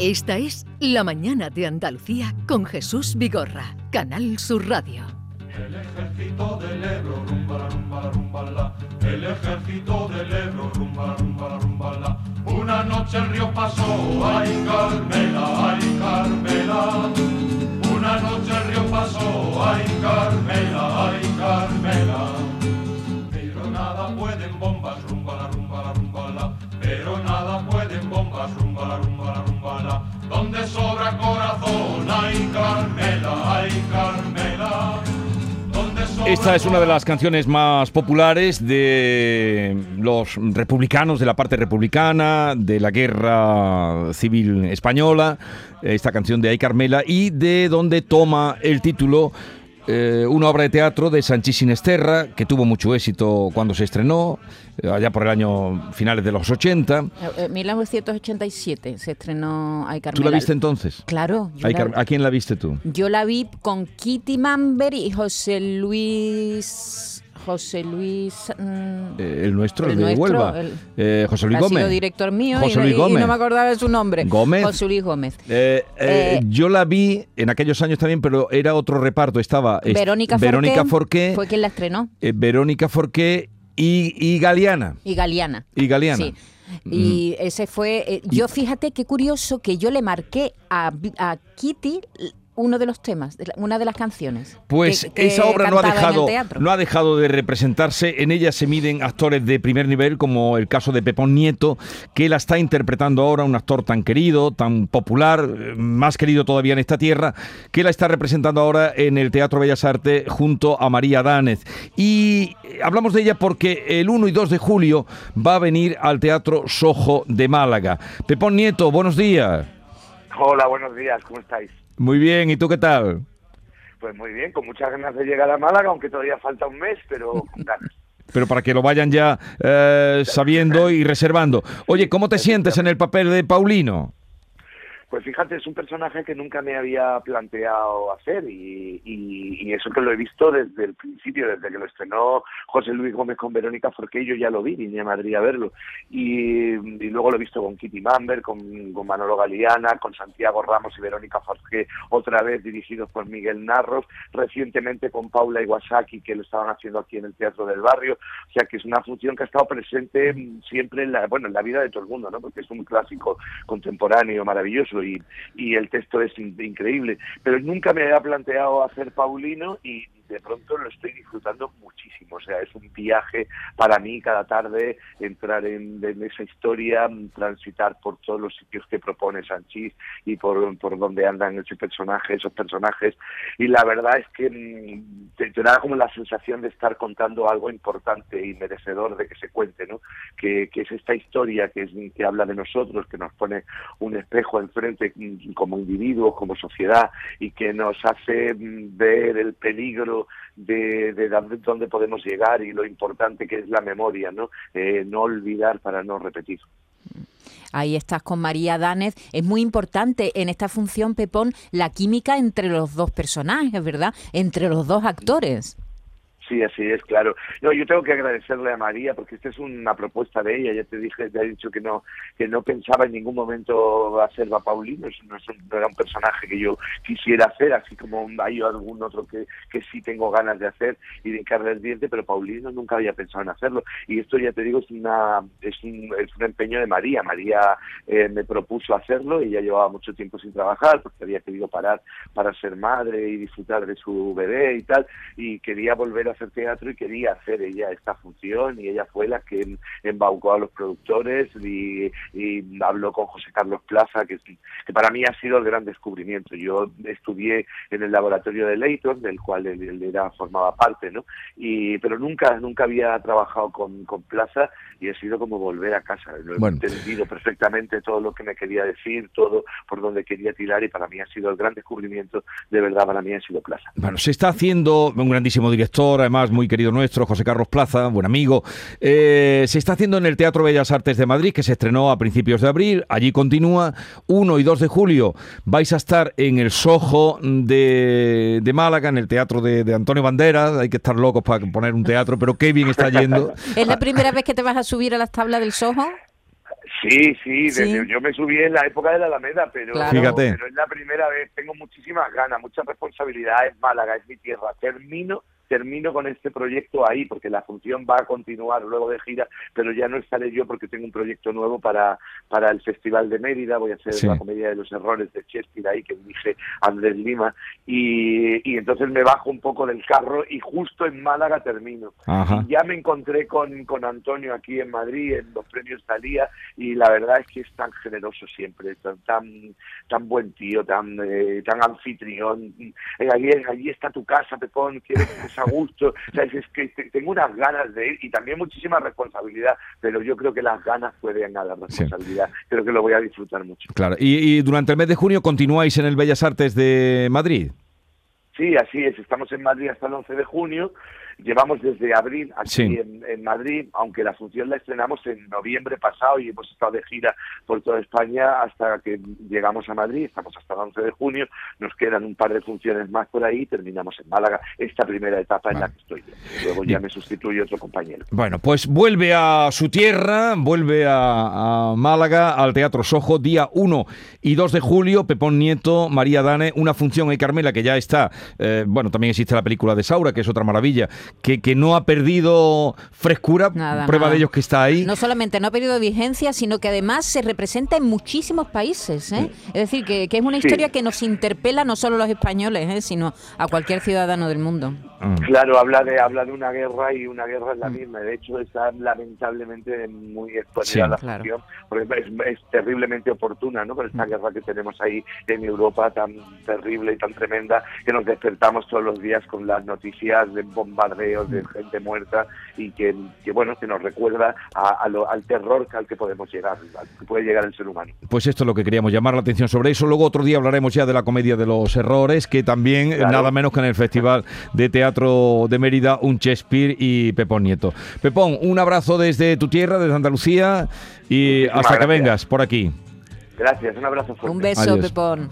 Esta es La Mañana de Andalucía con Jesús Vigorra, Canal Sur Radio. El ejército del Ebro, rumba la rumba la rumba la. El ejército del Ebro, rumba la rumba la rumba la. Una noche el río pasó, ay Carmela, ay Carmela. Una noche el río pasó, ay Carmela, ay Esta es una de las canciones más populares de los republicanos, de la parte republicana, de la guerra civil española, esta canción de Ay Carmela, y de donde toma el título eh, una obra de teatro de Sanchís Sinesterra, que tuvo mucho éxito cuando se estrenó, eh, allá por el año finales de los 80. Eh, 1987 se estrenó Ay ¿Tú la viste entonces? Claro. Ay la, ¿A quién la viste tú? yo la vi con Kitty Mamber y José Luis... José Luis... mm, Eh, el nuestro, el, El de nuestro, Huelva. el- Eh, José Luis ha Gómez. sido director mío José Luis y Gómez. no me acordaba de su nombre. Gómez. José Luis Gómez. Eh, yo la vi en aquellos años también, pero era otro reparto. Estaba est- Verónica, Verónica Forqué, fue quien la estrenó. Verónica Forqué y, y Galeana. Y Galeana. Y Galeana. Sí. Y ese fue. eh, yo fíjate qué curioso que yo le marqué a, a Kitty uno de los temas, una de las canciones. Pues que- que esa obra no ha, dejado, no ha dejado de representarse. En ella se miden actores de primer nivel, como el caso de Pepón Nieto, que la está interpretando ahora, un actor tan querido, tan popular, eh, más querido todavía en esta tierra, que la está representando ahora en el Teatro Bellas Artes junto a María Dánez. Y eh, hablamos de ella porque el 1 y 2 de julio va a venir al Teatro Sojo de Málaga. Pepón Nieto, buenos días. Hola, buenos días, ¿cómo estáis? Muy bien, ¿y tú qué tal? Pues muy bien, con muchas ganas de llegar a Málaga, aunque todavía falta un mes, pero con ganas. pero para que lo vayan ya eh, sabiendo y reservando. Oye, ¿cómo te sientes en el papel de Paulino? Pues fíjate, es un personaje que nunca me había planteado hacer y, y- y eso que lo he visto desde el principio, desde que lo estrenó José Luis Gómez con Verónica Forqué, yo ya lo vi, vine a Madrid a verlo. Y, luego lo he visto con Kitty Mamber, con, Manolo Galeana, con Santiago Ramos y Verónica Forqué, otra vez dirigidos por Miguel Narros, recientemente con Paula Iwasaki, que lo estaban haciendo aquí en el Teatro del Barrio. O sea que es una función que ha estado presente siempre en la, bueno, en la vida de todo el mundo, ¿no? Porque es un clásico contemporáneo maravilloso y, y el texto es in- increíble. Pero nunca me había planteado hacer Paulino y de pronto lo estoy disfrutando muchísimo. O sea, es un viaje para mí cada tarde entrar en, en esa historia, mm, transitar por todos los sitios que propone Sanchís y por, por donde andan ese personaje, esos personajes. Y la verdad es que mm, te, te da como la sensación de estar contando algo importante y merecedor de que se cuente, ¿no? Que, es esta historia que, es, que habla de nosotros, que nos pone un espejo enfrente mm, como individuos, como sociedad y que nos hace mm, ver el peligro de, de dónde podemos llegar y lo importante que es la memoria, ¿no? Eh, no olvidar para no repetir. Ahí estás con María Dánez. Es muy importante en esta función, Pepón, la química entre los dos personajes, ¿verdad? Entre los dos actores. Sí, así es, claro. No, yo tengo que agradecerle a María porque esta es una propuesta de ella. Ya te dije, te he dicho que no que no pensaba en ningún momento hacer a Paulino. No, no era un personaje que yo quisiera hacer, así como hay algún otro que, que sí tengo ganas de hacer y de hincarle el diente, pero Paulino nunca había pensado en hacerlo. Y esto ya te digo es una es un, es un empeño de María. María eh, me propuso hacerlo y ya llevaba mucho tiempo sin trabajar porque había querido parar para ser madre y disfrutar de su bebé y tal y quería volver a hacer teatro y quería hacer ella esta función y ella fue la que em- embaucó a los productores y, y habló con José Carlos Plaza que, que para mí ha sido el gran descubrimiento. Yo estudié en el laboratorio de Leighton del cual él, él era formaba parte no y pero nunca nunca había trabajado con, con Plaza y ha sido como volver a casa. Lo he Bueno. entendido perfectamente todo lo que me quería decir todo por donde quería tirar y para mí ha sido el gran descubrimiento. De verdad para mí ha sido Plaza. Bueno, se está haciendo un grandísimo director, además muy querido nuestro, José Carlos Plaza, buen amigo. Eh, se está haciendo en el Teatro Bellas Artes de Madrid, que se estrenó a principios de abril. Allí continúa. 1 y 2 de julio vais a estar en el Sojo de, de Málaga, en el Teatro de, de Antonio Banderas. Hay que estar locos para poner un teatro, pero qué bien está yendo. ¿Es la primera vez que te vas a subir a las tablas del Soho? Sí, sí, Sí. desde- yo me subí en la época de la Alameda, pero, Claro. Fíjate. pero es la primera vez, tengo muchísimas ganas, mucha responsabilidad, es Málaga, es mi tierra, termino termino con este proyecto ahí, porque la función va a continuar luego de gira, pero ya no estaré yo porque tengo un proyecto nuevo para, para el Festival de Mérida, voy a hacer Sí. la comedia de los errores de Shakespeare ahí, que dirige Andrés Lima, y, y entonces me bajo un poco del carro y justo en Málaga termino. Ajá. Y ya me encontré con, con Antonio aquí en Madrid, en los premios Talía, y la verdad es que es tan generoso siempre, tan tan, tan buen tío, tan eh, tan anfitrión. Eh, allí, allí está tu casa, Pepón, quieres que a gusto. O sea, es, que te- tengo unas ganas de ir y también muchísima responsabilidad, pero yo creo que las ganas pueden a la responsabilidad. Creo que lo voy a disfrutar mucho. Claro. Y, y durante el mes de junio continuáis en el Bellas Artes de Madrid. Sí, así es. Estamos en Madrid hasta el 11 de junio. Llevamos desde abril aquí Sí. en, en Madrid, aunque la función la estrenamos en noviembre pasado y hemos estado de gira por toda España hasta que llegamos a Madrid. Estamos hasta el 11 de junio. Nos quedan un par de funciones más por ahí y terminamos en Málaga esta primera etapa en la que estoy. Luego ya me sustituye otro compañero. Bueno, pues vuelve a su tierra, vuelve a, a Málaga, al Teatro Sojo, día 1 y 2 de julio, Pepón Nieto, María Dane, una función en Carmela que ya está, eh, bueno, también existe la película de Saura, que es otra maravilla, que, que no ha perdido frescura, Nada, prueba nada. de ellos que está ahí. No solamente no ha perdido vigencia, sino que además se representa en muchísimos países. ¿eh? Es decir, que, que es una Sí. historia que nos interpela no solo a los españoles, ¿eh? sino a cualquier ciudadano del mundo. Mm. Claro, habla de habla de una guerra y una guerra es la misma. De hecho, está lamentablemente muy exponida Sí. la Claro. función, porque es, es terriblemente oportuna, ¿no? Con esta guerra que tenemos ahí en Europa tan terrible y tan tremenda, que nos despertamos todos los días con las noticias de bombardeos, de gente muerta y que, que bueno, que nos recuerda a- a lo- al terror al que podemos llegar, al que puede llegar el ser humano. Pues esto es lo que queríamos llamar la atención sobre eso. Luego otro día hablaremos ya de la comedia de los errores, que también, Claro. nada menos que en el Festival de Teatro de Mérida, un Shakespeare y Pepón Nieto. Pepón, un abrazo desde tu tierra, desde Andalucía, y Muchísimas hasta que vengas por aquí. Gracias, un abrazo fuerte. Un beso, Adiós. Pepón.